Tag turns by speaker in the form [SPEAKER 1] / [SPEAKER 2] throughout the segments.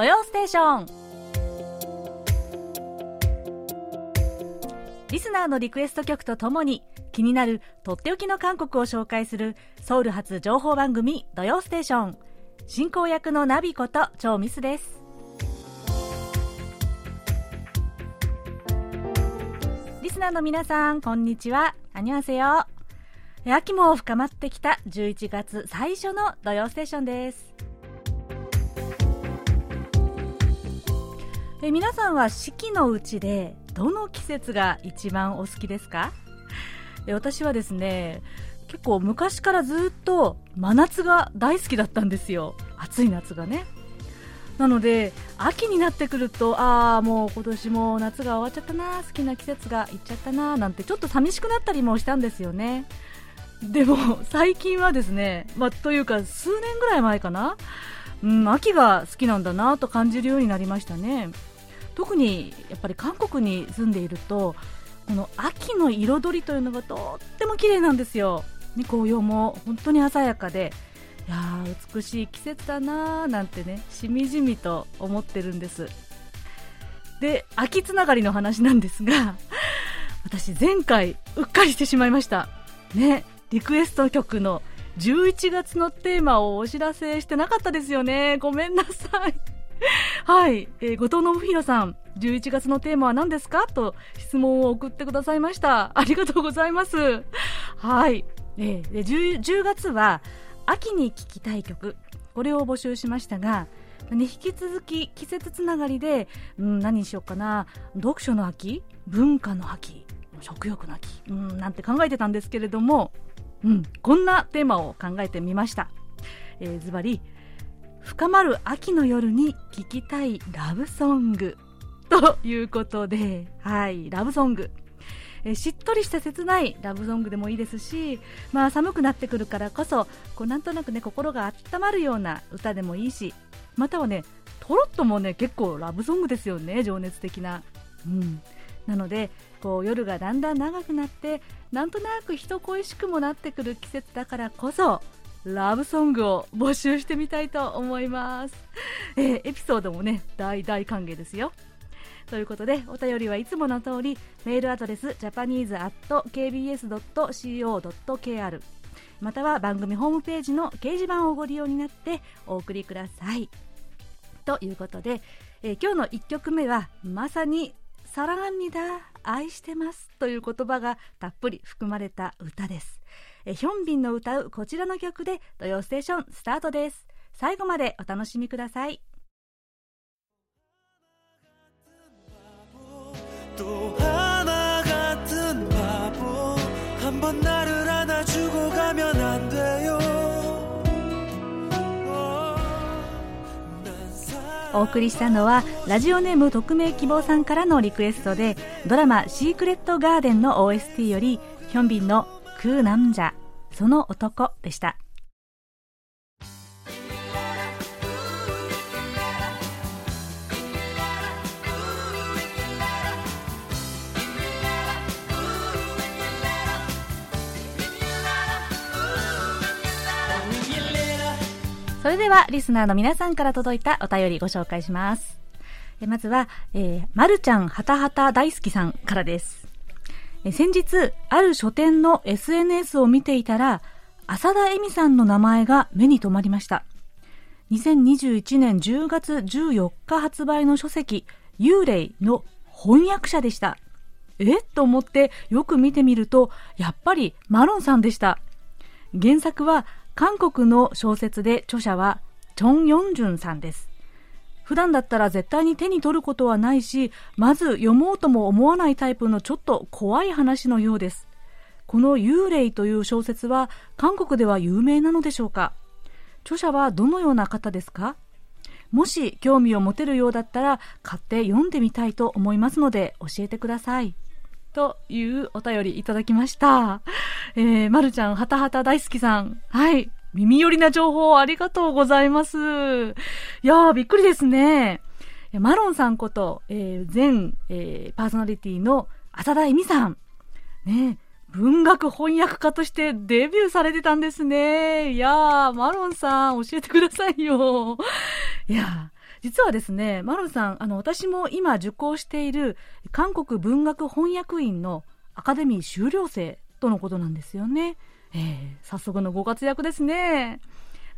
[SPEAKER 1] 土曜ステーション。リスナーのリクエスト曲とともに気になるとっておきの韓国を紹介するソウル発情報番組土曜ステーション。進行役のナビこと超ミスです。リスナーの皆さんこんにちは。안녕하세요。秋も深まってきた11月最初の土曜ステーションです。え皆さんは四季のうちでどの季節が一番お好きですか？で私はですね結構昔からずっと真夏が大好きだったんですよ。暑い夏がね。なので秋になってくるとああもう今年も夏が終わっちゃったな好きな季節がいっちゃったななんてちょっと寂しくなったりもしたんですよね。でも最近はですね、ま、というか数年ぐらい前かな、うん、秋が好きなんだなと感じるようになりましたね。特にやっぱり韓国に住んでいるとこの秋の彩りというのがとっても綺麗なんですよ、ね、紅葉も本当に鮮やかでいや美しい季節だなーなんてねしみじみと思ってるんです。で秋つながりの話なんですが 私前回うっかりしてしまいました。ねリクエスト曲の11月のテーマをお知らせしてなかったですよね。ごめんなさい。はい、えー、後藤信弘さん、11月のテーマは何ですか？と質問を送ってくださいました。ありがとうございます。はい、えー、10, 10月は秋に聴きたい曲、これを募集しましたが、ね、引き続き季節つながりで、うん、何にしようかな、読書の秋、文化の秋、食欲の秋、うん、なんて考えてたんですけれども、うん、こんなテーマを考えてみました。えー、ズバリ、深まる秋の夜に聴きたいラブソング。ということで、はい、ラブソング。えしっとりした切ないラブソングでもいいですし、まあ、寒くなってくるからこそこうなんとなくね心が温まるような歌でもいいしまたはねトロットもね結構ラブソングですよね情熱的な、うん、なのでこう夜がだんだん長くなってなんとなく人恋しくもなってくる季節だからこそラブソングを募集してみたいと思います、えー、エピソードもね大大歓迎ですよ。ということでお便りはいつもの通りメールアドレス japanese.kbs.co.kr または番組ホームページの掲示板をご利用になってお送りください。ということで、えー、今日の1曲目はまさにサランニダ愛してますという言葉がたっぷり含まれた歌です。えヒョンビンの歌うこちらの曲で「土曜ステーション」スタートです。最後までお楽しみください。お送りしたのはラジオネーム匿名希望さんからのリクエストでドラマ「シークレットガーデン」の OST よりヒョンビンのクーナムジャその男でしたそれではリスナーの皆さんから届いたお便りご紹介します。まずは、えー、まるちゃんはたはた大好きさんからです。先日、ある書店の SNS を見ていたら、浅田恵美さんの名前が目に留まりました。2021年10月14日発売の書籍、幽霊の翻訳者でした。え？と思ってよく見てみると、やっぱりマロンさんでした。原作は韓国の小説で著者はチョン・ヨンジュンさんです。普段だったら絶対に手に取ることはないし、まず読もうとも思わないタイプのちょっと怖い話のようです。この幽霊という小説は韓国では有名なのでしょうか？著者はどのような方ですか？もし興味を持てるようだったら買って読んでみたいと思いますので教えてください。というお便りいただきました。えー、まるちゃん、はたはた大好きさん。はい。耳寄りな情報ありがとうございます。いやー、びっくりですね。マロンさんこと、えー、前、えー、パーソナリティの浅田恵美さん。ね、文学翻訳家としてデビューされてたんですね。いやー、マロンさん、教えてくださいよ。いや実はですね、マロンさん、あの、私も今受講している韓国文学翻訳院のアカデミー修了生とのことなんですよね。えー、早速のご活躍ですね。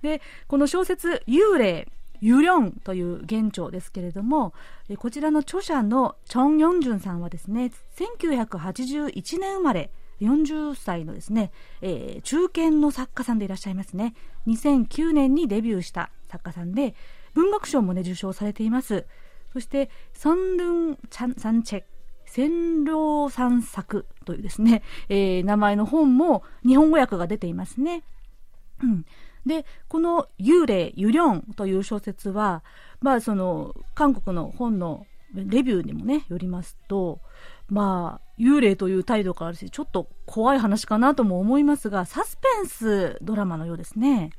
[SPEAKER 1] で、この小説、幽霊、ユリョンという現長ですけれども、こちらの著者のチョン・ヨンジュンさんはですね、1981年生まれ、40歳のですね、えー、中堅の作家さんでいらっしゃいますね。2009年にデビューした作家さんで、文学賞もね、受賞されています。そして、ソンルン・サンチェ戦狼散策というですね、えー、名前の本も日本語訳が出ていますね。うん。で、この幽霊、ユリョンという小説は、まあその、韓国の本のレビューにもね、よりますと、まあ、幽霊という態度からして、ちょっと怖い話かなとも思いますが、サスペンスドラマのようですね。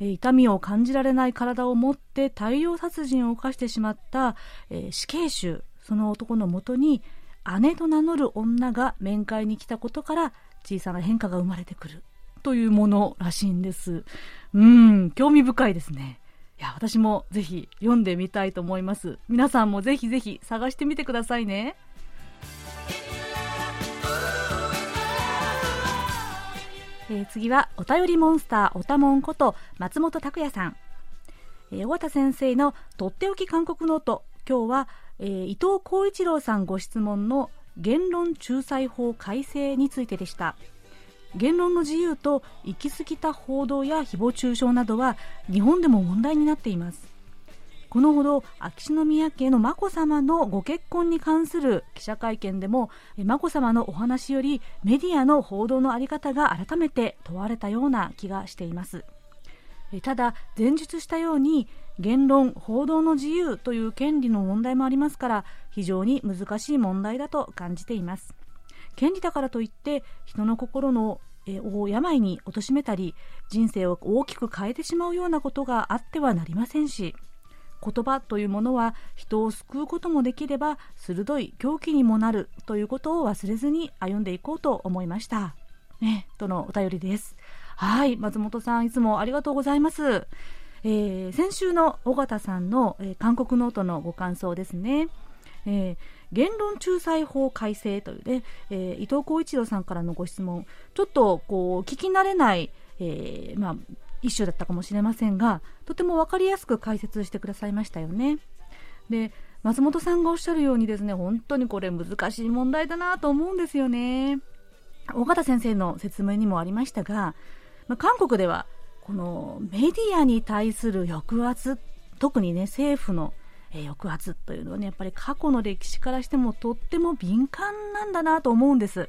[SPEAKER 1] え痛みを感じられない体を持って大量殺人を犯してしまった、えー、死刑囚、その男のもとに、姉と名乗る女が面会に来たことから小さな変化が生まれてくるというものらしいんです。うん、興味深いですね。いや、私もぜひ読んでみたいと思います。皆さんもぜひぜひ探してみてくださいね。えー、次はお便りモンスターおたもんこと松本拓也さん、えー、尾形先生のとっておき韓国ノート今日は、えー、伊藤浩一郎さんご質問の言論仲裁法改正についてでした。言論の自由と行き過ぎた報道や誹謗中傷などは日本でも問題になっています。このほど秋篠宮家の眞子さまのご結婚に関する記者会見でも眞子さまのお話よりメディアの報道の在り方が改めて問われたような気がしています。ただ前述したように言論報道の自由という権利の問題もありますから非常に難しい問題だと感じています権利だからといって人の心のを病に貶めたり人生を大きく変えてしまうようなことがあってはなりませんし言葉というものは人を救うこともできれば鋭い狂気にもなるということを忘れずに歩んでいこうと思いました。ね、とのお便りです。はい、松本さんいつもありがとうございます。えー、先週の尾形さんの、えー、韓国ノートのご感想ですね。えー、言論仲裁法改正というね、えー、伊藤浩一郎さんからのご質問、ちょっとこう聞き慣れない、えー、まあ、一種だったかもしれませんが、とても分かりやすく解説してくださいましたよね。で、松本さんがおっしゃるようにですね、本当にこれ難しい問題だなと思うんですよね。尾形先生の説明にもありましたが、まあ、韓国ではこのメディアに対する抑圧、特にね、政府の抑圧というのはね、やっぱり過去の歴史からしてもとっても敏感なんだなと思うんです。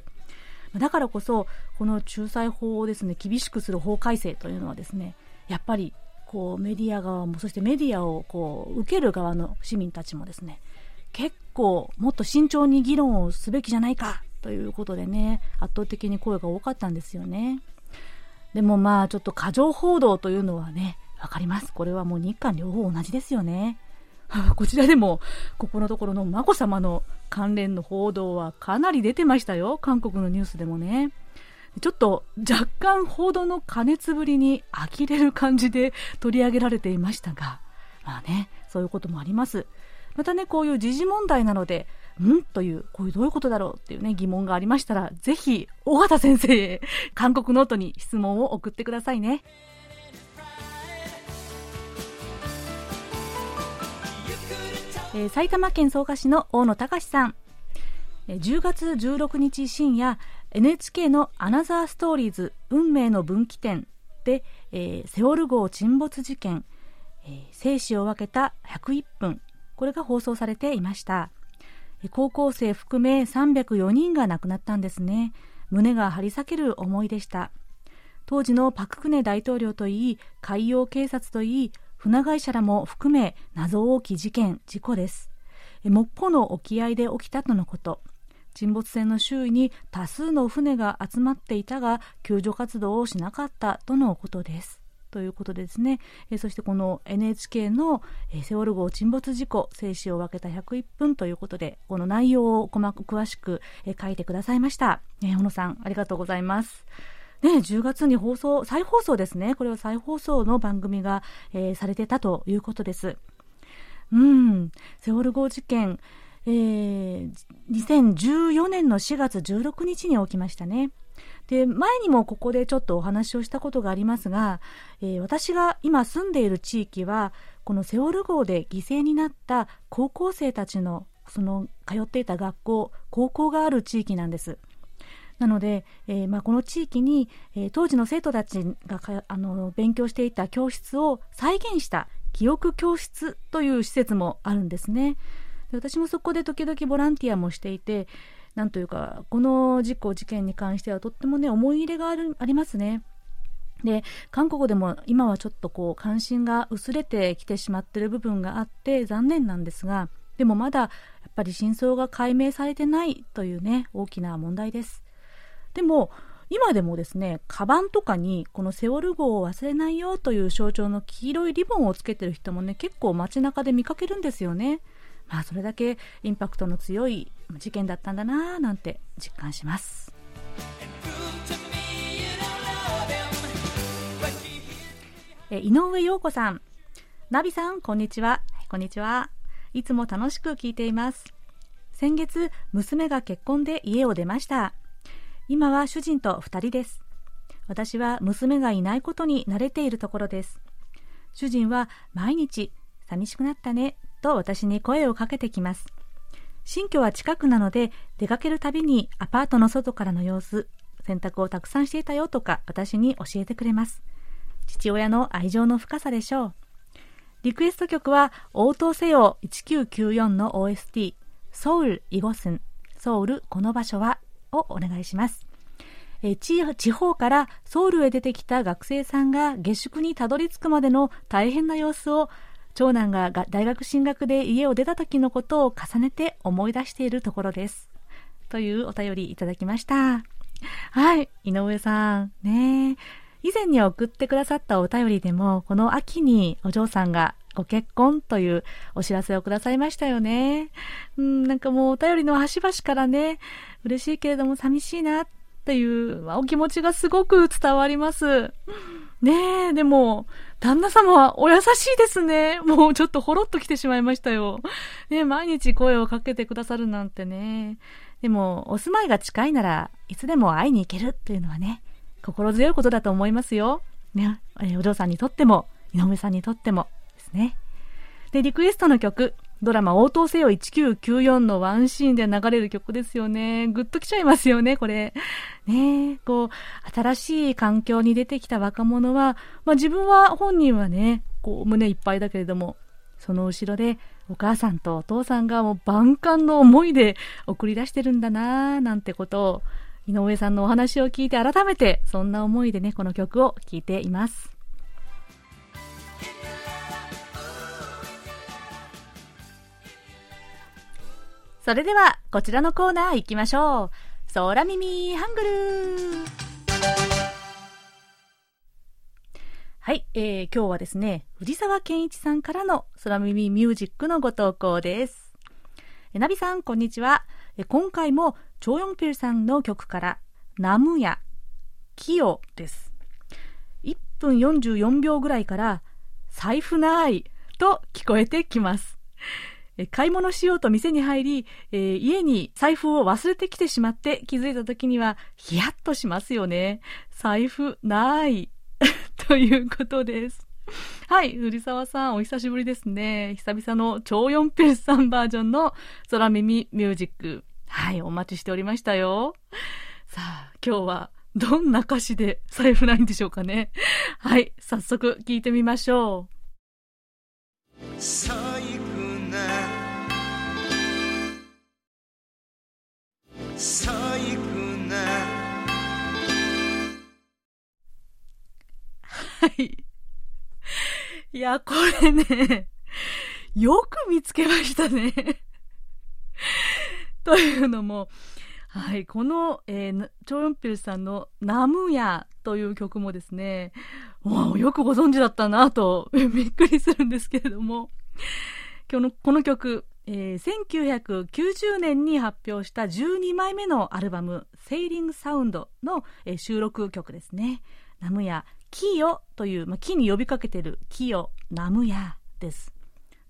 [SPEAKER 1] だからこそ、この仲裁法をですね、厳しくする法改正というのはですね、やっぱり、こう、メディア側も、そしてメディアを、こう、受ける側の市民たちもですね、結構、もっと慎重に議論をすべきじゃないか、ということでね、圧倒的に声が多かったんですよね。でもまあ、ちょっと過剰報道というのはね、わかります。これはもう日韓両方同じですよね。こちらでも、ここのところの眞子さまの関連の報道はかなり出てましたよ。韓国のニュースでもね。ちょっと若干報道の加熱ぶりに呆れる感じで取り上げられていましたが、まあね、そういうこともあります。またね、こういう時事問題なので、んという、こういうどういうことだろうっていうね、疑問がありましたら、ぜひ、尾形先生へ、韓国ノートに質問を送ってくださいね。えー、埼玉県草加市の大野隆さん、10月16日深夜 NHK のアナザーストーリーズ運命の分岐点で、えー、セオル号沈没事件、えー、生死を分けた101分。これが放送されていました、高校生含め304人が亡くなったんですね胸が張り裂ける思いでした当時のパク・クネ大統領といい海洋警察といい船会社らも含め謎多き事件、事故です。もっぽの沖合で起きたとのこと。沈没船の周囲に多数の船が集まっていたが、救助活動をしなかったとのことです。ということでですね、えそしてこの NHK の、えセオル号沈没事故、生死を分けた101分ということで、この内容を細く詳しく、え書いてくださいました。え小野さん、ありがとうございます。ね、10月に放送、再放送ですね。これは再放送の番組が、えー、されてたということです。うん、セオル号事件、えー、2014年の4月16日に起きましたね。で、前にもここでちょっとお話をしたことがありますが、えー、私が今住んでいる地域は、このセオル号で犠牲になった高校生たちの、その通っていた学校、高校がある地域なんです。なので、えー、まあ、この地域に、えー、当時の生徒たちがあの勉強していた教室を再現した記憶教室という施設もあるんですね。で私もそこで時々ボランティアもしていて、なんというか、この事故、事件に関してはとってもね、思い入れがあるありますね。で、韓国でも今はちょっとこう、関心が薄れてきてしまっている部分があって残念なんですが、でもまだやっぱり真相が解明されてないというね、大きな問題です。でも、今でもですね、カバンとかにこのセオル号を忘れないよという象徴の黄色いリボンをつけてる人もね、結構街中で見かけるんですよね。まあ、それだけインパクトの強い事件だったんだなぁなんて実感します。え井上陽子さん、ナビさん、こんにちは。こんにちは。いつも楽しく聞いています。先月、娘が結婚で家を出ました。今は主人と2人です。私は娘がいないことに慣れているところです。主人は毎日、寂しくなったねと私に声をかけてきます。新居は近くなので出かけるたびにアパートの外からの様子、洗濯をたくさんしていたよとか私に教えてくれます。父親の愛情の深さでしょう。リクエスト曲は応答せよ1994の OST ソウルイゴスンソウルこの場所はをお願いします。え地方からソウルへ出てきた学生さんが下宿にたどり着くまでの大変な様子を長男が大学進学で家を出た時のことを重ねて思い出しているところです。というお便りいただきました。はい、井上さん。ね以前に送ってくださったお便りでも、この秋にお嬢さんがご結婚というお知らせをくださいましたよね。うん、なんかもうお便りの端々からね、嬉しいけれども寂しいなっていう、お気持ちがすごく伝わります。ねえ、でも、旦那様はお優しいですね。もうちょっとほろっと来てしまいましたよ。ね毎日声をかけてくださるなんてね。でも、お住まいが近いならいつでも会いに行けるっていうのはね、心強いことだと思いますよ。ね、お嬢さんにとっても、井上さんにとってもですね。で、リクエストの曲、ドラマ応答せよ1994のワンシーンで流れる曲ですよね。ぐっと来ちゃいますよね、これ。ねこう、新しい環境に出てきた若者は、まあ自分は、本人はね、こう、胸いっぱいだけれども、その後ろでお母さんとお父さんがもう万感の思いで送り出してるんだなぁ、なんてことを、井上さんのお話を聞いて改めて、そんな思いでね、この曲を聴いています。それでは、こちらのコーナー行きましょう。空耳ハングルはい、えー、今日はですね、藤沢健一さんからの空耳ミュージックのご投稿です。えナビさん、こんにちは。え今回も、チョーヨンピルさんの曲から、ナムヤ、キヨです。1分44秒ぐらいから、財布ないと聞こえてきます。買い物しようと店に入り、えー、家に財布を忘れてきてしまって気づいた時にはヒヤッとしますよね。財布ない。ということです。はい、藤沢さん、お久しぶりですね。久々の超四ペースさんバージョンの空耳ミュージック。はい、お待ちしておりましたよ。さあ、今日はどんな歌詞で財布ないんでしょうかね。はい、早速聞いてみましょう。細工な。はい。いやこれねよく見つけましたね。というのもはい、この、えー、チョヨンピルさんのナムヤという曲もですね、よくご存知だったなとびっくりするんですけれども、今日のこの曲、えー、1990年に発表した12枚目のアルバム「セイリングサウンドの」えー、収録曲ですね。ナムヤ、キヨという、まあ、木に呼びかけてるキヨ、ナムヤです。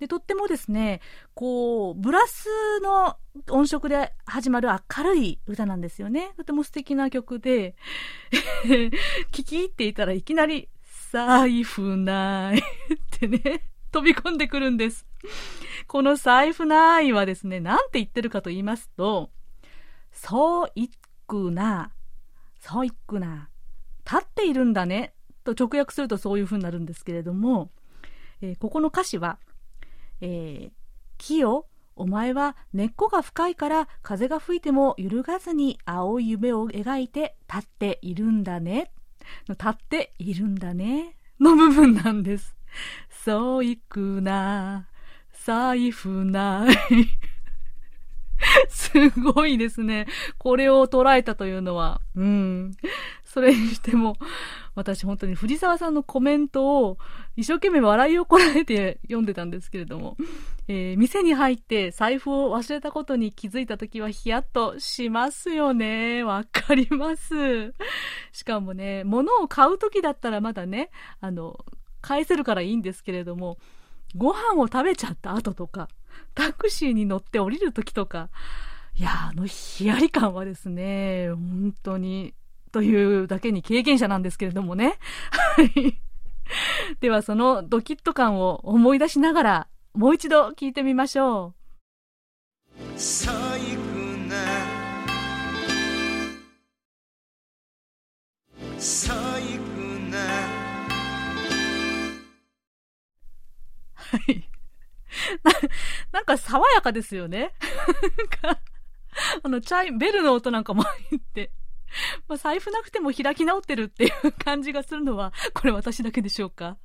[SPEAKER 1] で、とってもですね、こう、ブラスの音色で始まる明るい歌なんですよね。とても素敵な曲で、聞き入っていたらいきなり、財布ないってね、飛び込んでくるんです。この財布ないはですね、なんて言ってるかと言いますと、そういくな、そういくな、立っているんだね、と直訳するとそういう風になるんですけれども、えー、ここの歌詞は、えー、木よ、お前は根っこが深いから風が吹いても揺るがずに青い夢を描いて立っているんだね。立っているんだね。の部分なんです。そういくな、財布ない。すごいですね。これを捉えたというのは。うん。それにしても、私本当に藤沢さんのコメントを一生懸命笑いをこらえて読んでたんですけれども、えー、店に入って財布を忘れたことに気づいた時はヒヤッとしますよね。わかります。しかもね、物を買う時だったらまだね、あの、返せるからいいんですけれども、ご飯を食べちゃった後とか、タクシーに乗って降りる時とか、いや、あのヒヤリ感はですね、本当にというだけに経験者なんですけれどもね。はい。ではそのドキッと感を思い出しながらもう一度聞いてみましょう。最い。な、なんか爽やかですよね。なんか、あの、チャイ、ベルの音なんかも入って。まあ、財布なくても開き直ってるっていう感じがするのは、これ私だけでしょうか。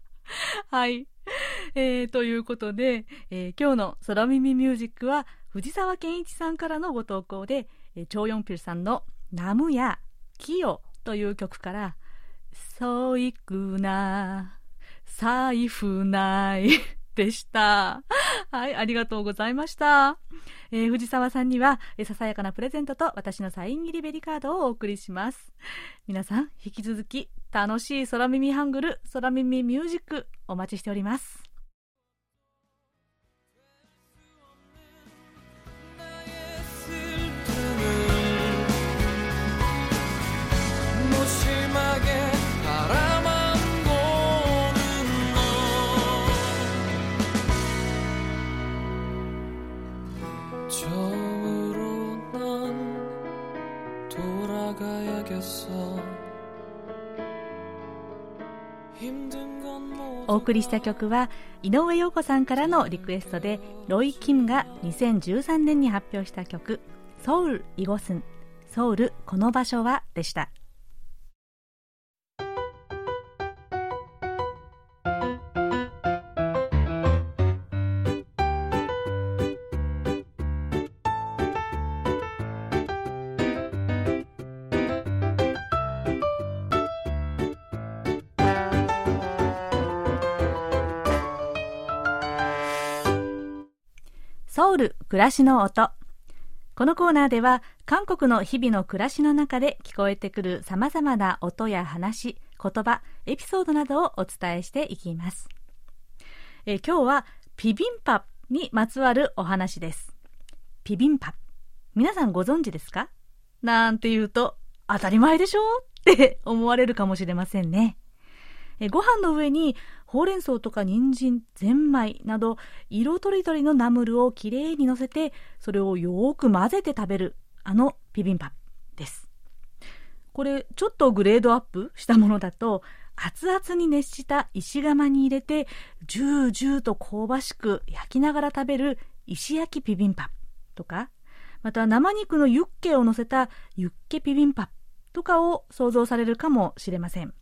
[SPEAKER 1] はい。えー、ということで、えー、今日の空耳ミュージックは、藤沢健一さんからのご投稿で、えー、チョヨンピルさんのナムやキヨという曲から、そういくな、財布ないでした。はい、ありがとうございました。えー、藤沢さんには、えー、ささやかなプレゼントと私のサイン入りベリカードをお送りします。皆さん、引き続き楽しい空耳ハングル、空耳ミュージックお待ちしております。お送りした曲は井上陽子さんからのリクエストでロイ・キムが2013年に発表した曲「ソウル・イゴスン」「ソウルこの場所は」でした。ソウル暮らしの音。このコーナーでは韓国の日々の暮らしの中で聞こえてくるさまざまな音や話言葉エピソードなどをお伝えしていきます、え、今日はピビンパにまつわるお話です。ピビンパ。皆さんご存知ですか？なんて言うと当たり前でしょ？って思われるかもしれませんね。えご飯の上にほうれん草とか人参、ゼンマイなど色とりどりのナムルをきれいに乗せてそれをよく混ぜて食べるあのビビンパです。これちょっとグレードアップしたものだと熱々に熱した石窯に入れてジュージューと香ばしく焼きながら食べる石焼きビビンパとかまた生肉のユッケを乗せたユッケビビンパとかを想像されるかもしれません。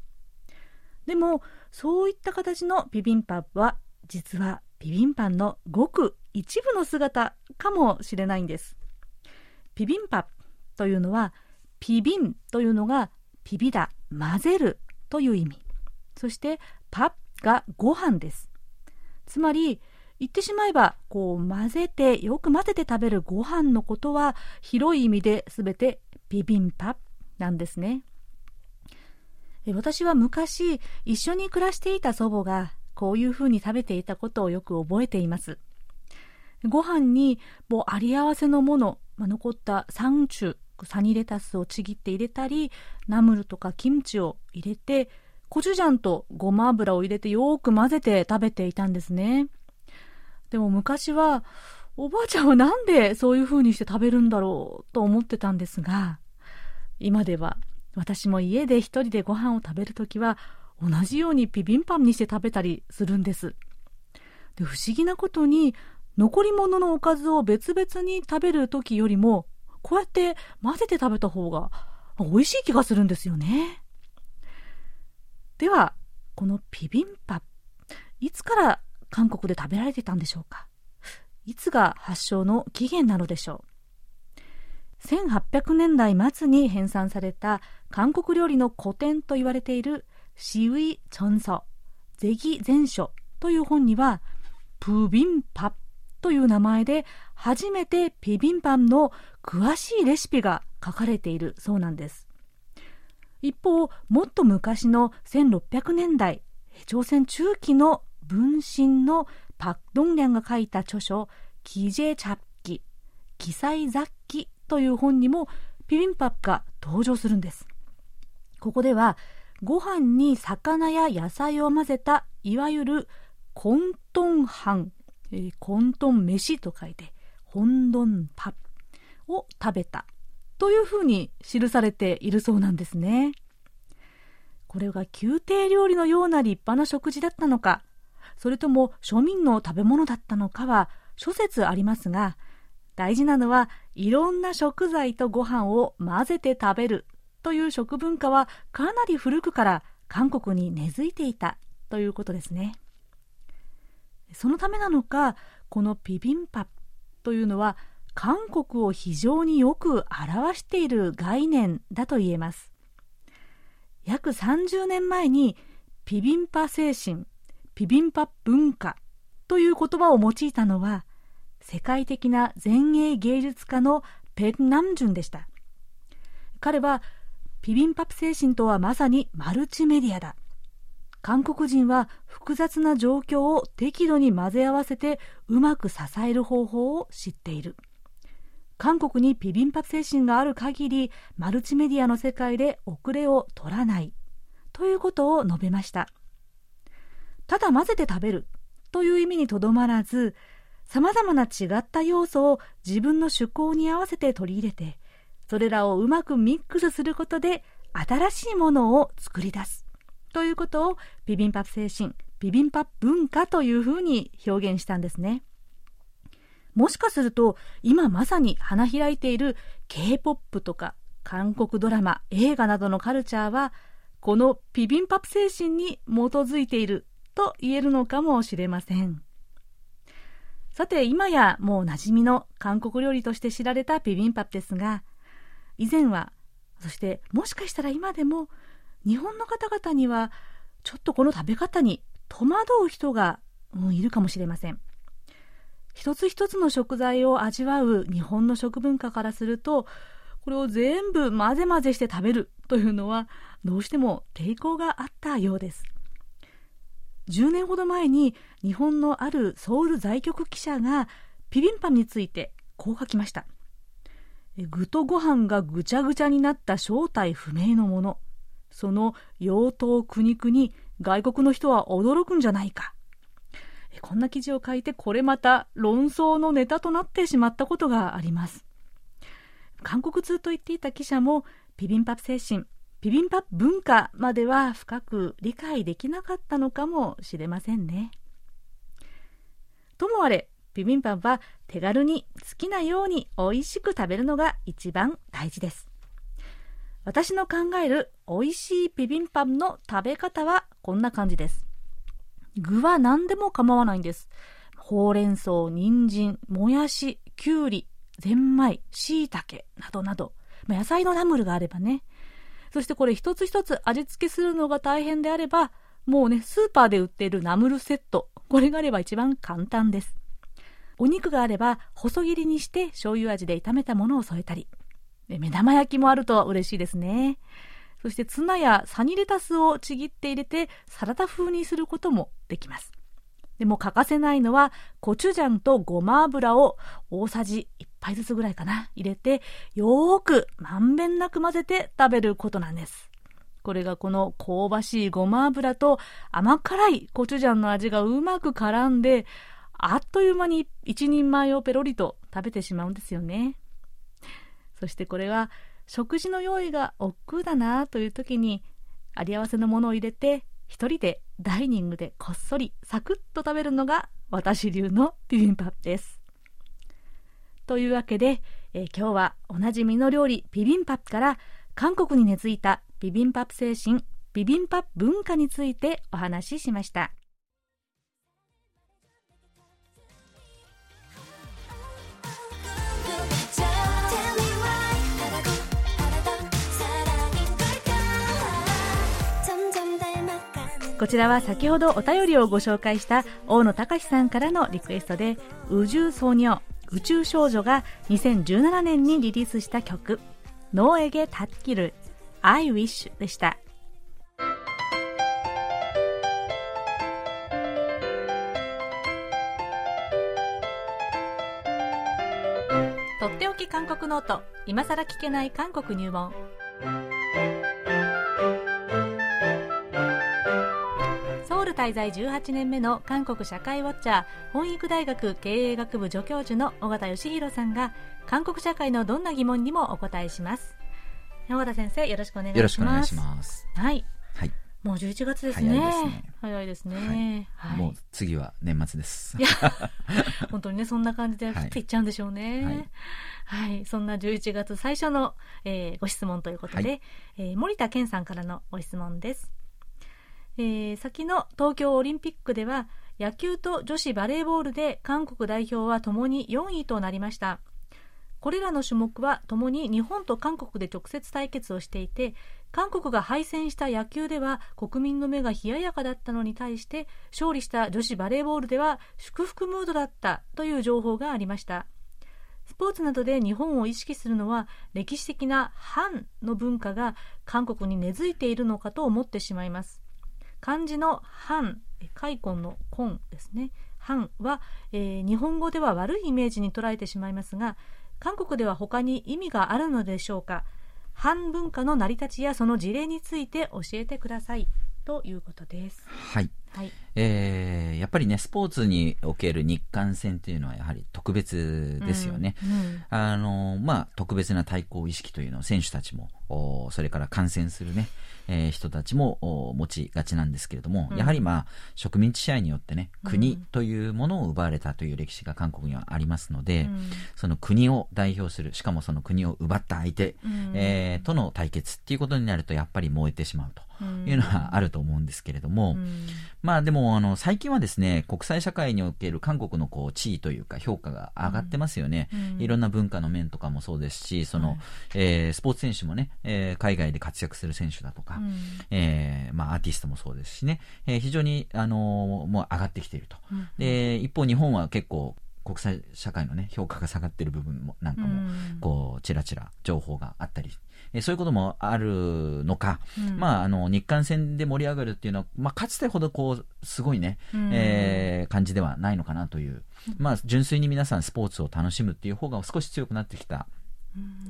[SPEAKER 1] でもそういった形のビビンパは実はビビンパンのごく一部の姿かもしれないんです。ビビンパというのはピビンというのがピビだ混ぜるという意味。そしてパッがご飯です。つまり言ってしまえばこう混ぜてよく混ぜて食べるご飯のことは広い意味で全てビビンパなんですね。私は昔一緒に暮らしていた祖母がこういう風に食べていたことをよく覚えています。ご飯にもうあり合わせのもの、まあ、残ったサンチュ、サニレタスをちぎって入れたり、ナムルとかキムチを入れて、コチュジャンとごま油を入れてよく混ぜて食べていたんですね。でも昔は、おばあちゃんはなんでそういう風にして食べるんだろうと思ってたんですが、今では私も家で一人でご飯を食べるときは同じようにビビンパンにして食べたりするんです。で不思議なことに残り物のおかずを別々に食べるときよりもこうやって混ぜて食べた方が美味しい気がするんですよね。では、このビビンパ、いつから韓国で食べられていたんでしょうか？いつが発祥の起源なのでしょう？1800年代末に編纂された韓国料理の古典と言われているシウィ・チョンソ、ゼギ全書という本には、プビンパという名前で初めてビビンパンの詳しいレシピが書かれているそうなんです。一方、もっと昔の1600年代、朝鮮中期の文心のパク・ドンリャンが書いた著書、キジェチャッキ、記載雑記という本にもビビンパップが登場するんです。ここでは、ご飯に魚や野菜を混ぜたいわゆるコントン飯、えー、コントン飯と書いてホンドンパを食べたというふうに記されているそうなんですね。これが宮廷料理のような立派な食事だったのか、それとも庶民の食べ物だったのかは諸説ありますが、大事なのはいろんな食材とご飯を混ぜて食べるという食文化はかなり古くから韓国に根付いていたということですね。そのためなのか、このビビンパというのは韓国を非常によく表している概念だと言えます。約30年前にビビンパ精神、ビビンパ文化という言葉を用いたのは世界的な前衛芸術家のペンナムジュンでした。彼はビビンパプ精神とはまさにマルチメディアだ。韓国人は複雑な状況を適度に混ぜ合わせてうまく支える方法を知っている。韓国にビビンパプ精神がある限りマルチメディアの世界で遅れを取らないということを述べました。ただ混ぜて食べるという意味にとどまらず、様々な違った要素を自分の趣向に合わせて取り入れて、それらをうまくミックスすることで新しいものを作り出す。ということをビビンパ精神、ビビンパ文化というふうに表現したんですね。もしかすると今まさに花開いている K-POP とか韓国ドラマ、映画などのカルチャーはこのビビンパ精神に基づいていると言えるのかもしれません。さて今やもう馴染みの韓国料理として知られたビビンパですが以前はそしてもしかしたら今でも日本の方々にはちょっとこの食べ方に戸惑う人が、うん、いるかもしれません。一つ一つの食材を味わう日本の食文化からするとこれを全部混ぜ混ぜして食べるというのはどうしても抵抗があったようです。10年ほど前に日本のあるソウル在局記者がピビンパンについてこう書きました。具とご飯がぐちゃぐちゃになった正体不明のもの。その用途苦肉に外国の人は驚くんじゃないか。こんな記事を書いてこれまた論争のネタとなってしまったことがあります。韓国通と言っていた記者もビビンパプ精神、ビビンパ文化までは深く理解できなかったのかもしれませんね。ともあれ、ビビンパンは手軽に好きなように美味しく食べるのが一番大事です。私の考える美味しいビビンパンの食べ方はこんな感じです。具は何でも構わないんです。ほうれん草、人参、もやし、きゅうり、ゼンマイ、椎茸などなど、野菜のナムルがあればね。そしてこれ一つ一つ味付けするのが大変であれば、もうね、スーパーで売っているナムルセット。これがあれば一番簡単です。お肉があれば細切りにして醤油味で炒めたものを添えたり。目玉焼きもあると嬉しいですね。そしてツナやサニレタスをちぎって入れてサラダ風にすることもできます。でも欠かせないのはコチュジャンとごま油を大さじ1杯ずつぐらいかな入れてよーくまんべんなく混ぜて食べることなんです。これがこの香ばしいごま油と甘辛いコチュジャンの味がうまく絡んであっという間に一人前をペロリと食べてしまうんですよね。そしてこれは食事の用意が億劫だなという時にあり合わせのものを入れて一人でダイニングでこっそりサクッと食べるのが私流のビビンパップです。というわけで、えー、今日はおなじみの料理ビビンパップから韓国に根付いたビビンパップ精神ビビンパップ文化についてお話ししました。こちらは先ほどお便りをご紹介した大野隆さんからのリクエストで우주소녀宇宙少女が2017年にリリースした曲「너에게 닿기를 I Wish」でした。とっておき韓国ノート今さら聞けない韓国入門。滞在18年目の韓国社会ウォッチャー本育大学経営学部助教授の尾形義弘さんが韓国社会のどんな疑問にもお答えします尾形先生よろしくお願いしますよろしくお願いしますはい、はい、もう11月ですね。早いですね。
[SPEAKER 2] もう次は年末です。
[SPEAKER 1] いや、本当にね、そんな感じで降っていっちゃうんでしょうね。はい。はい、そんな11月最初の、えー、ご質問ということで、はい、えー、森田健さんからのご質問です。えー、先の東京オリンピックでは野球と女子バレーボールで韓国代表はともに4位となりました。これらの種目はともに日本と韓国で直接対決をしていて韓国が敗戦した野球では国民の目が冷ややかだったのに対して勝利した女子バレーボールでは祝福ムードだったという情報がありました。スポーツなどで日本を意識するのは歴史的な反の文化が韓国に根付いているのかと思ってしまいます。漢字の反、開墾の根ですね。反は、えー、日本語では悪いイメージに捉えてしまいますが、韓国では他に意味があるのでしょうか。反文化の成り立ちやその事例について教えてください。ということです。
[SPEAKER 2] はい。はい、えー、やっぱりね、スポーツにおける日韓戦というのはやはり特別ですよね。うんうん、あの、まあ、特別な対抗意識というのを選手たちも、それから観戦するね、えー、人たちも持ちがちなんですけれども、うん、やはりまあ植民地支配によってね国というものを奪われたという歴史が韓国にはありますので、うん、その国を代表するしかもその国を奪った相手、うん、えー、との対決っていうことになるとやっぱり燃えてしまうと。いうのはあると思うんですけれども、うん、まあでもあの最近はですね国際社会における韓国のこう地位というか評価が上がってますよね、うん、いろんな文化の面とかもそうですしその、はい、えー、スポーツ選手もね、えー、海外で活躍する選手だとか、うん、えー、まあ、アーティストもそうですしね、えー、非常に、あのー、もう上がってきていると、うん、で一方日本は結構国際社会のね評価が下がっている部分もなんかも、こうちらちら情報があったりえそういうこともあるのか、うん、まあ、あの日韓戦で盛り上がるっていうのは、まあ、かつてほどこうすごいね、うん、えー、感じではないのかなという、まあ、純粋に皆さんスポーツを楽しむっていう方が少し強くなってきた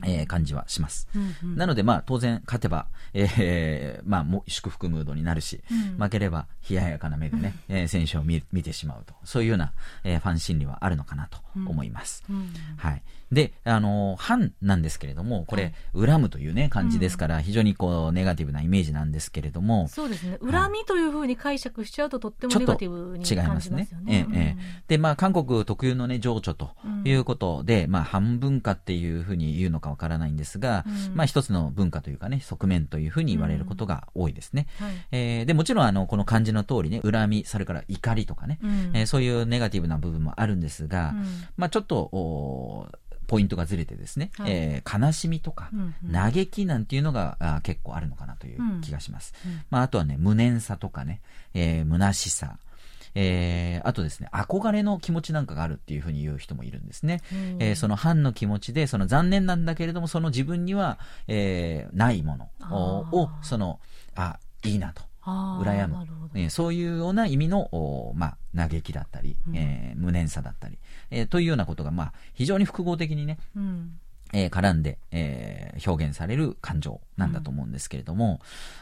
[SPEAKER 2] えー、感じはします。うんうん、なので、まあ、当然、勝てば、えー、まあ、も祝福ムードになるし、うん、負ければ、冷ややかな目でね、うん、えー、選手を見見てしまうと、そういうような、えー、ファン心理はあるのかなと思います。うん、はい。で、あのー、反なんですけれども、これ、恨むというね、感じですから、非常にこう、ネガティブなイメージなんですけれども。
[SPEAKER 1] そうですね。恨みというふうに解釈しちゃうと、とってもネガティブに感じますよね。違いますね。え
[SPEAKER 2] えで、まあ、韓国特有のね、情緒ということで、まあ、反文化っていうふうに言うのかわからないんですが、うん、まあ、一つの文化というかね、側面というふうに言われることが多いですね。えー、で、もちろん、あの、この漢字の通りね、恨み、それから怒りとかね、うん、えー、そういうネガティブな部分もあるんですが、まあ、ちょっと、ポイントがずれてですね、はい、えー、悲しみとか、嘆きなんていうのがあ結構あるのかなという気がします。うんうん、まあ、あとはね、無念さとかね、えー、虚しさ、えー、あとですね、憧れの気持ちなんかがあるっていうふうに言う人もいるんですね。えー、その反の気持ちで、その残念なんだけれども、その自分には、えー、ないものを、その、あ、いいなと。羨む、えー、そういうような意味の、まあ、嘆きだったり、うん、えー、無念さだったり、えー、というようなことが、まあ、非常に複合的にね、うん。えー、絡んで、えー、表現される感情なんだと思うんですけれども、うん、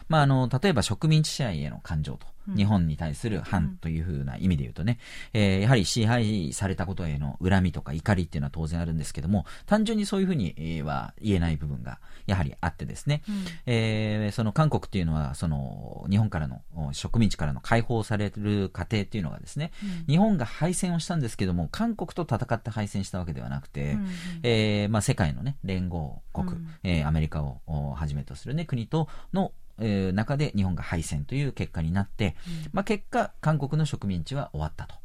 [SPEAKER 2] まあ、あの、例えば植民地支配への感情と、うん、日本に対する反というふうな意味で言うとね、うん、えー、やはり支配されたことへの恨みとか怒りっていうのは当然あるんですけども、単純にそういうふうには言えない部分がやはりあってですね、うん、えー、その韓国っていうのは、その、日本からの、植民地からの解放される過程っていうのがですね、日本が敗戦をしたんですけども、韓国と戦って敗戦したわけではなくて、うん、えー、まあ、世界のね、連合国、うん、えー、アメリカをはじめとするね、国とのえー、中で日本が敗戦という結果になって、うん、まあ、結果、韓国の植民地は終わったと。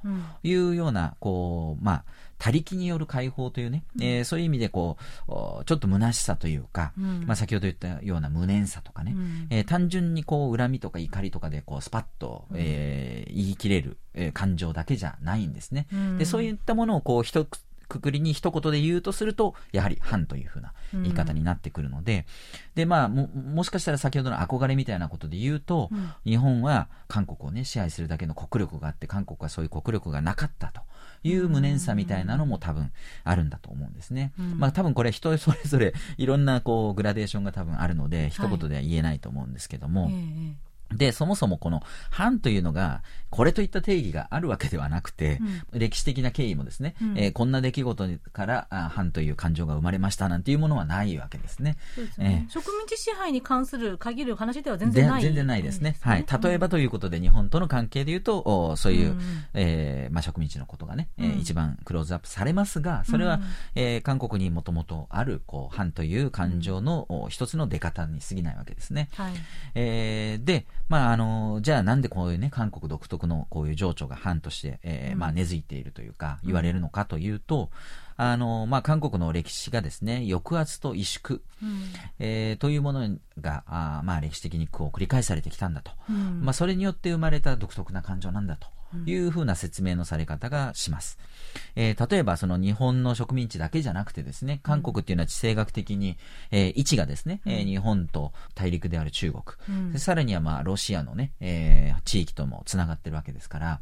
[SPEAKER 2] いうような、こう、まあ、他力による解放というね、うん、えー、そういう意味でこう、ちょっと虚しさというか、うん、まあ、先ほど言ったような無念さとかね、うん、えー、単純にこう、恨みとか怒りとかでこう、スパッと、えー、言い切れる、えー、感情だけじゃないんですね。で、そういったものをこう、一くくりに一言で言うとすると、やはり反というふうな言い方になってくるので、うん、で、まあも、もしかしたら先ほどの憧れみたいなことで言うと、うん、日本は韓国をね、支配するだけの国力があって、韓国はそういう国力がなかったと。いう無念さみたいなのも多分あるんだと思うんですね。うん、まあ多分これ人 それぞれいろんなこうグラデーションが多分あるので、一言では言えないと思うんですけども、はいえーで、そもそもこの反というのが、これといった定義があるわけではなくて、うん、歴史的な経緯もですね、うん、えー、こんな出来事から反という感情が生まれましたなんていうものはないわけですね。
[SPEAKER 1] すね、えー、植民地支配に関する限る話では全然ない、
[SPEAKER 2] 全然ないですね。はい。例えばということで、日本との関係でいうと、おそういう、うん、えー、まあ、植民地のことがね、えー、一番クローズアップされますが、それは、うん、えー、韓国にもともとある、こう、反という感情の、一つの出方に過ぎないわけですね。はい。えー、で、まあ、あの、じゃあなんでこういうね、韓国独特のこういう情緒が反として、えー、まあ根付いているというか、言われるのかというと、あの、まあ、韓国の歴史がですね、抑圧と萎縮、うん、えー、というものが、あまあ、歴史的にこう繰り返されてきたんだと。うん、まあ、それによって生まれた独特な感情なんだと。いうふうな説明のされ方がします。えー、例えばその日本の植民地だけじゃなくてですね、韓国っていうのは地政学的に、えー、位置がですね、えー、日本と大陸である中国、うん、さらにはまあロシアのね、えー、地域ともつながってるわけですから、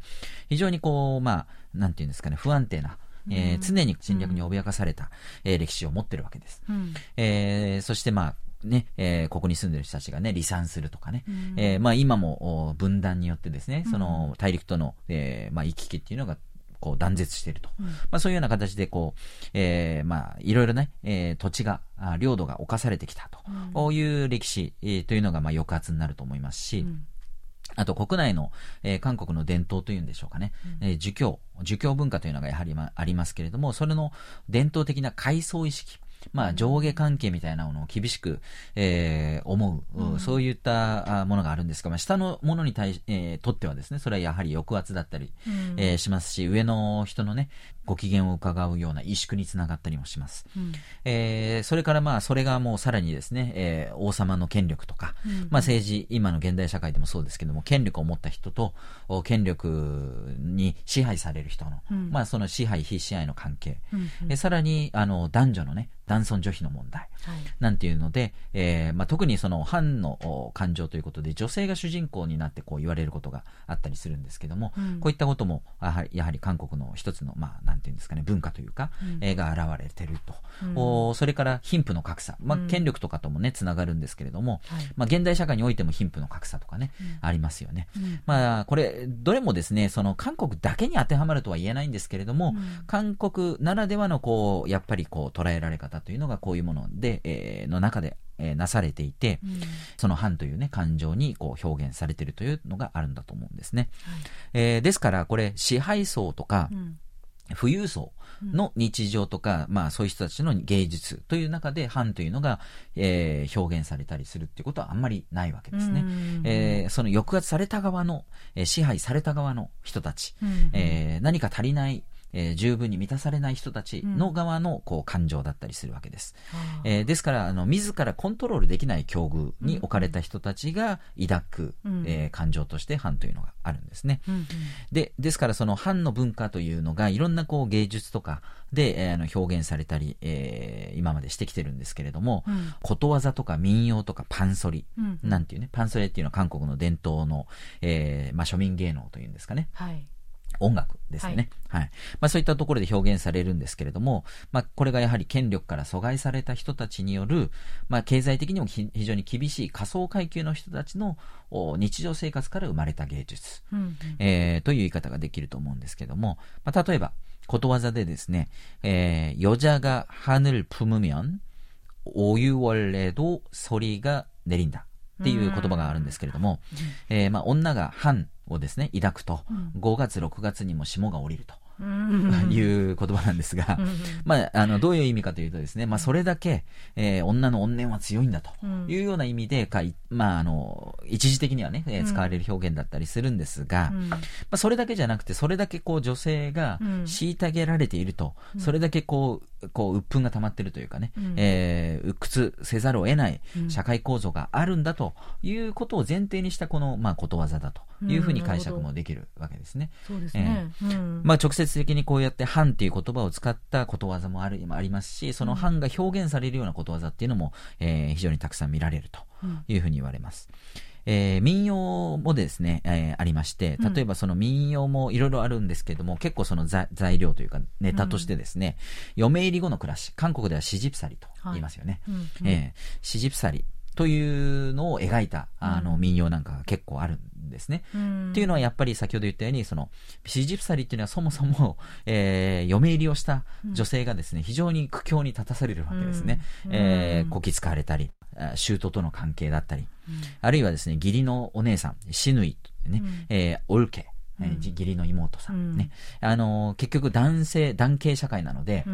[SPEAKER 2] 非常にこう、まあ、なんていうんですかね、不安定な、えー、常に侵略に脅かされた、えー、歴史を持ってるわけです。うん、えー、そしてまあ、ね、えー、ここに住んでる人たちがね、離散するとかね、うん、えー、まあ今も分断によってですね、その大陸との、えー、まあ行き来っていうのがこう断絶していると。うん、まあそういうような形でこう、えー、まあいろいろね、えー、土地が、領土が侵されてきたと、うん、いう歴史、えー、というのがまあ抑圧になると思いますし、うん。あと国内の、えー、韓国の伝統というんでしょうかね、うん、えー、儒教、儒教文化というのがやはり、まありますけれども、それの伝統的な階層意識、まあ、上下関係みたいなものを厳しく、えー、思う、うん、そういったものがあるんですが、まあ、下のものに対し、えー、とってはですね、それはやはり抑圧だったり、うん、えー、しますし、上の人のね、ご機嫌を伺うような萎縮につながったりもします。うん、えー、それからまあ、それがもうさらにですね、えー、王様の権力とか、うん、まあ政治、今の現代社会でもそうですけども、権力を持った人と、権力に支配される人の、うん、まあその支配、非支配の関係、うんうん、えさらに、あの、男女のね、男尊女卑の問題、はい、なんていうので、えーまあ、特にその反の感情ということで女性が主人公になってこう言われることがあったりするんですけども、うん、こういったこともやはりやはり韓国の一つの、まあ、なんていうんですかね文化というか、うん、えー、が現れてると、うん、おそれから貧富の格差、まあ、権力とかともねつながるんですけれども、まあ、現代社会においても貧富の格差とかね、ありますよね、まあ、これどれもですねその韓国だけに当てはまるとは言えないんですけれども、韓国ならではのこうやっぱりこう捉えられ方というのがこういうもので、えー、の中で、えー、なされていて、うん、その反というね、感情にこう表現されているというのがあるんだと思うんですね。はい、えー、ですから、これ、支配層とか、うん。富裕層の日常とか、うん、まあそういう人たちの芸術という中で反というのが、えー、表現されたりするっていうことはあんまりないわけですね。えー、その抑圧された側の、えー、支配された側の人たち、うん、えー、何か足りないえー、十分に満たされない人たちの側のこう感情だったりするわけです。うん、えー、ですからあの自らコントロールできない境遇に置かれた人たちが抱く、うん、えー、感情として反というのがあるんですね。うんうん、でですからその反の文化というのがいろんなこう芸術とかで、えー、あの表現されたり、えー、今までしてきてるんですけれども、うん、ことわざとか民謡とかパンソリ、うんうん、なんていうねパンソリっていうのは韓国の伝統の、えーまあ、庶民芸能というんですかね。はい音楽ですよね。はい。はい、まあそういったところで表現されるんですけれども、まあこれがやはり権力から阻害された人たちによる、まあ経済的にも非常に厳しい仮想階級の人たちの日常生活から生まれた芸術、うんうん、えー、という言い方ができると思うんですけれども、まあ例えば、ことわざでですね、えー、여자가하늘품으면5유월에도소리가 내린다っていう言葉があるんですけれども、えー、まあ女が半 をですね、抱くと、5月、6月にも霜が降りると。いう言葉なんですが、まあ、あの、どういう意味かというとですね、まあ、それだけ、えー、女の怨念は強いんだというような意味でかい、まあ、あの、一時的にはね、えー、使われる表現だったりするんですが、まあ、それだけじゃなくて、それだけこう、女性が虐げられていると、それだけこう、こう、鬱憤が溜まってるというかね、うん、えー、鬱屈せざるを得ない社会構造があるんだということを前提にしたこの、まあ、ことわざだというふうに解釈もできるわけですね。
[SPEAKER 1] そうですね。
[SPEAKER 2] えー、まあ、直接接的にこうやって反っていう言葉を使ったことわざもあるありますし、その反が表現されるようなことわざっていうのも、えー、非常にたくさん見られるというふうに言われます。えー、民謡もですね、えー、ありまして、例えばその民謡もいろいろあるんですけども、うん、結構その材料というかネタとしてですね、うん、嫁入り後の暮らし、韓国ではシジプサリと言いますよね。はいうんうん、えー、シジプサリというのを描いたあの民謡なんかが結構あるんですね。うん、っていうのはやっぱり先ほど言ったように、その、シジプサリっていうのはそもそも、えー、嫁入りをした女性がですね、非常に苦境に立たされるわけですね。うん、えー、こき使われたり、舅との関係だったり、うん、あるいはですね、義理のお姉さん、シヌイね、うん、えー、オルケ、えー、義理の妹さんね、あのー、結局男性、男系社会なので、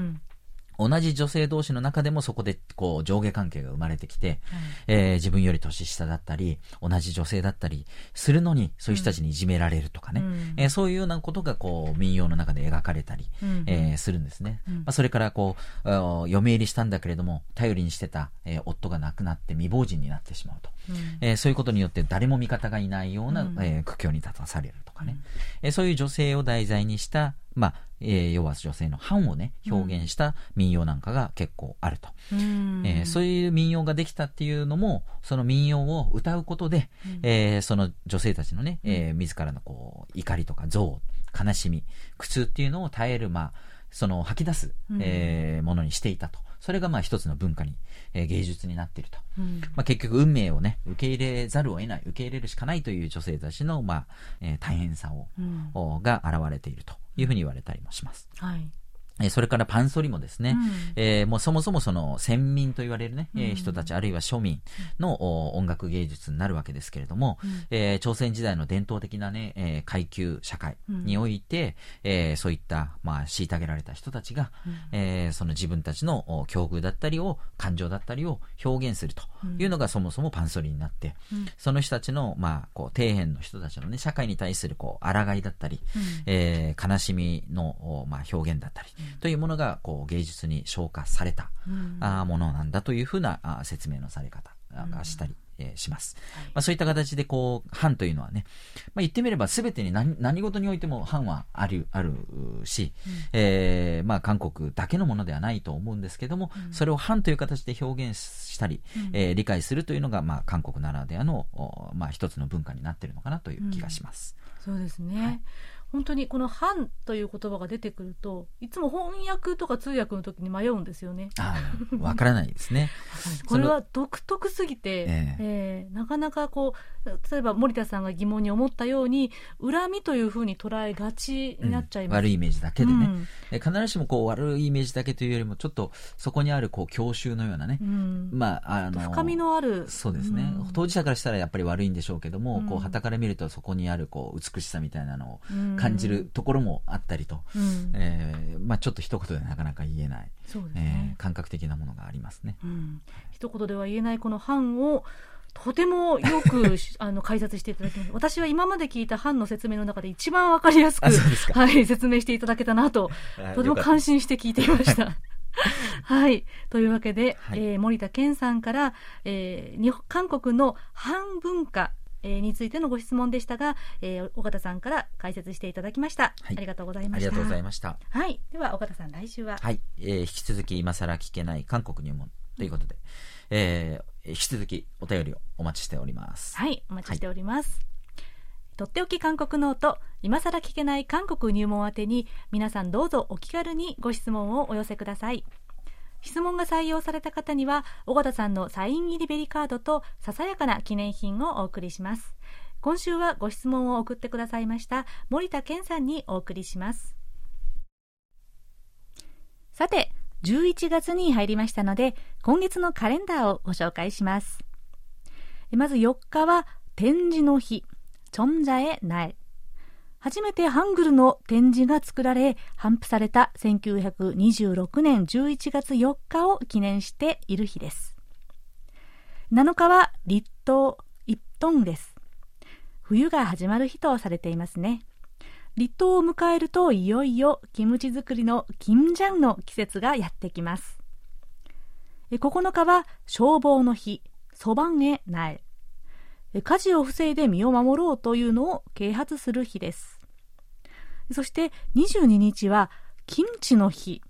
[SPEAKER 2] 同じ女性同士の中でもそこでこう上下関係が生まれてきて、えー、自分より年下だったり、同じ女性だったりするのに、そういう人たちにいじめられるとかね、うん、えー、そういうようなことがこう民謡の中で描かれたり、うん、えー、するんですね。うん、まあ、それからこう、嫁入りしたんだけれども、頼りにしてた、えー、夫が亡くなって未亡人になってしまうと。うん、えー、そういうことによって誰も味方がいないような、うん、えー、苦境に立たされるとかね、うん、えー、そういう女性を題材にした、まあえー、要は女性の反をね表現した民謡なんかが結構あると、うん、えー、そういう民謡ができたっていうのもその民謡を歌うことで、うん、えー、その女性たちのね、えー、自らのこう怒りとか憎悪悲しみ苦痛っていうのを耐えるまあその吐き出す、えー、ものにしていたと。それがまあ一つの文化に、えー、芸術になっていると。うん、まあ、結局運命をね、受け入れざるを得ない、受け入れるしかないという女性たちの、まあ、えー、大変さを、うん、が現れているというふうに言われたりもします。はい。えそれからパンソリもですね、うん、えー、もうそもそもその先民と言われるね、うん、えー、人たち、あるいは庶民の音楽芸術になるわけですけれども、うん、えー、朝鮮時代の伝統的なね、えー、階級社会において、うん、えー、そういった、まあ、虐げられた人たちが、うん、えー、その自分たちの境遇だったりを、感情だったりを表現するというのがそもそもパンソリになって、その人たちの、まあ、こう、底辺の人たちのね、社会に対する、こう、抗いだったり、うん、えー、悲しみの、まあ、表現だったり、というものがこう芸術に昇華された、うん、あものなんだというふうなあ説明のされ方がしたり。えー、します。はい、まあ、そういった形で、こう、藩というのはね、まあ、言ってみれば全てに何何事においても藩はある、あるし、うん、えー、まあ、韓国だけのものではないと思うんですけども、うん、それを藩という形で表現したり、うん、えー、理解するというのが、まあ、韓国ならではの、まあ、一つの文化になっているのかなという気がします。
[SPEAKER 1] そうですね。はい本当にこの「反」という言葉が出てくるといつも翻訳とか通訳の時に迷うんですよね。
[SPEAKER 2] わからないですね。
[SPEAKER 1] これは独特すぎて、えー、えー、なかなかこう例えば森田さんが疑問に思ったように恨みというふうに捉えがちになっちゃいます、
[SPEAKER 2] うん、悪いイメージだけでね、うん、必ずしもこう悪いイメージだけというよりもちょっとそこにあるこう郷愁のようなね、うん、まああの
[SPEAKER 1] 深みのある。
[SPEAKER 2] そうですね、当事者からしたらやっぱり悪いんでしょうけども、こう旗から見るとそこにあるこう美しさみたいなのを感じるところもあったりと、うん、えー、まあ、ちょっと一言でなかなか言えない、そうですね。えー、感覚的なものがありますね、うん、
[SPEAKER 1] 一言では言えないこの反をとてもよく あの解説していただきます。私は今まで聞いた班の説明の中で一番わかりやすく、はい、説明していただけたなと、とても感心して聞いていました。はい。というわけで、はい、えー、森田健さんから、えー、日本韓国の反文化、えー、についてのご質問でしたが、えー、岡田さんから解説していただきました、はい、ありがとうございました。
[SPEAKER 2] ありがとうございました。
[SPEAKER 1] はい。では、岡田さん、来週は
[SPEAKER 2] はい。えー、引き続き今更聞けない韓国入門ということで、えー、引き続きお便りをお待ちしております。
[SPEAKER 1] はい。お待ちしております。はいとっておき韓国ノート今さら聞けない韓国入門宛てに皆さんどうぞお気軽にご質問をお寄せください質問が採用された方には尾形さんのサイン入りベリカードとささやかな記念品をお送りします今週はご質問を送ってくださいました森田健さんにお送りしますさて11月に入りましたので今月のカレンダーをご紹介しますまず4日は展示の日存在ない。初めてハングルの展示が作られ、頒布された1926年11月4日を記念している日です。7日は立冬一トンです。冬が始まる日とされていますね。立冬を迎えるといよいよキムチ作りのキンジャンの季節がやってきます。9日は消防の日、そばんへ苗。火事を防いで身を守ろうというのを啓発する日です。そして22日は、キムチの日。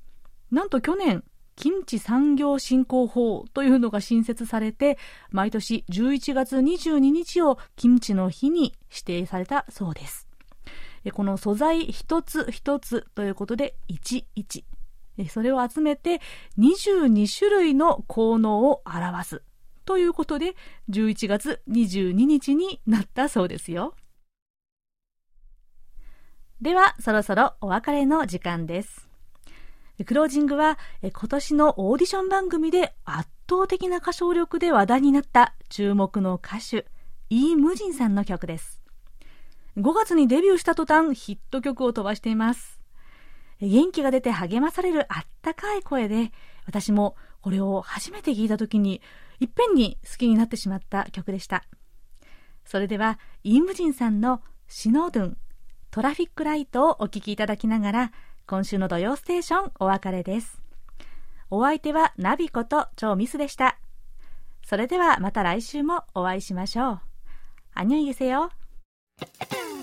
[SPEAKER 1] なんと去年、キムチ産業振興法というのが新設されて、毎年11月22日をキムチの日に指定されたそうです。この素材一つ一つということで、11。それを集めて22種類の効能を表すということで、11月22日になったそうですよ。では、そろそろお別れの時間です。クロージングは、今年のオーディション番組で圧倒的な歌唱力で話題になった注目の歌手、イー・ムジンさんの曲です。5月にデビューした途端ヒット曲を飛ばしています。元気が出て励まされるあったかい声で、私もこれを初めて聞いた時に、いっぺんに好きになってしまった曲でした。それでは、インムジンさんのシノドゥン、トラフィックライトをお聴きいただきながら、今週の土曜ステーションお別れです。お相手はナビこと超ミスでした。それではまた来週もお会いしましょう。アニュイゲセよ。Boom.